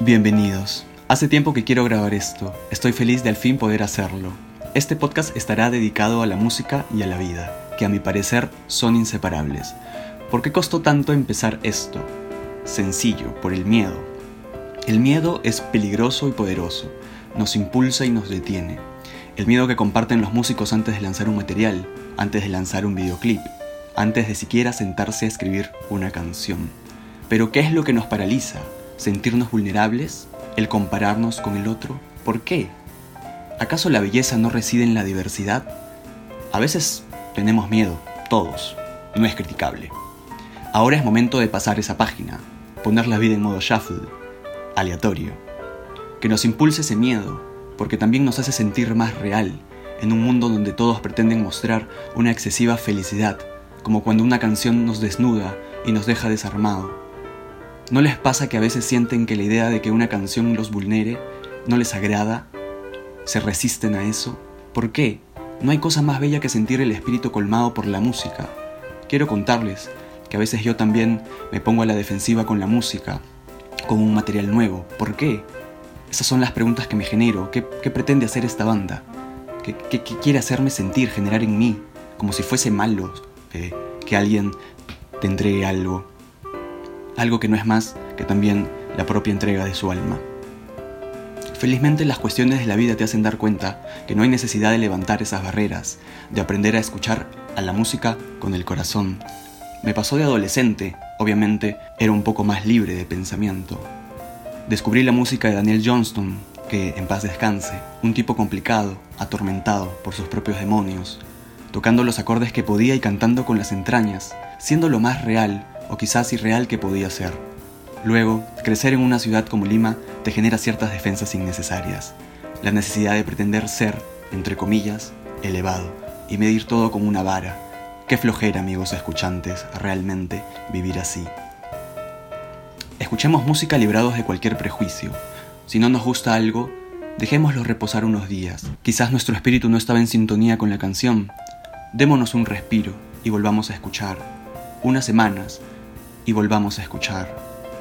Bienvenidos. Hace tiempo que quiero grabar esto. Estoy feliz de al fin poder hacerlo. Este podcast estará dedicado a la música y a la vida, que a mi parecer son inseparables. ¿Por qué costó tanto empezar esto? Sencillo, por el miedo. El miedo es peligroso y poderoso. Nos impulsa y nos detiene. El miedo que comparten los músicos antes de lanzar un material, antes de lanzar un videoclip, antes de siquiera sentarse a escribir una canción. Pero ¿qué es lo que nos paraliza? ¿Sentirnos vulnerables? ¿El compararnos con el otro? ¿Por qué? ¿Acaso la belleza no reside en la diversidad? A veces tenemos miedo, todos. No es criticable. Ahora es momento de pasar esa página, poner la vida en modo shuffle, aleatorio. Que nos impulse ese miedo, porque también nos hace sentir más real, en un mundo donde todos pretenden mostrar una excesiva felicidad como cuando una canción nos desnuda y nos deja desarmado. ¿No les pasa que a veces sienten que la idea de que una canción los vulnere no les agrada? ¿Se resisten a eso? ¿Por qué? No hay cosa más bella que sentir el espíritu colmado por la música. Quiero contarles que a veces yo también me pongo a la defensiva con la música, con un material nuevo. ¿Por qué? Esas son las preguntas que me genero. ¿Qué, pretende hacer esta banda? ¿Qué, ¿Qué, quiere hacerme sentir, generar en mí? Como si fuese malo, que alguien te algo, algo que no es más que también la propia entrega de su alma. Felizmente las cuestiones de la vida te hacen dar cuenta que no hay necesidad de levantar esas barreras, de aprender a escuchar a la música con el corazón. Me pasó de adolescente, obviamente era un poco más libre de pensamiento. Descubrí la música de Daniel Johnston, que en paz descanse, un tipo complicado, atormentado por sus propios demonios, tocando los acordes que podía y cantando con las entrañas, siendo lo más real o quizás irreal que podía ser. Luego, crecer en una ciudad como Lima te genera ciertas defensas innecesarias. La necesidad de pretender ser, entre comillas, elevado y medir todo con una vara. Qué flojera, amigos escuchantes, realmente vivir así. Escuchemos música librados de cualquier prejuicio. Si no nos gusta algo, dejémoslo reposar unos días. Quizás nuestro espíritu no estaba en sintonía con la canción, Démonos un respiro y volvamos a escuchar. Unas semanas y volvamos a escuchar.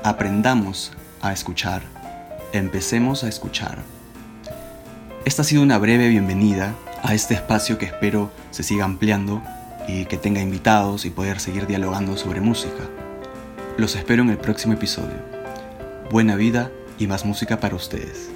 Aprendamos a escuchar. Empecemos a escuchar. Esta ha sido una breve bienvenida a este espacio que espero se siga ampliando y que tenga invitados y poder seguir dialogando sobre música. Los espero en el próximo episodio. Buena vida y más música para ustedes.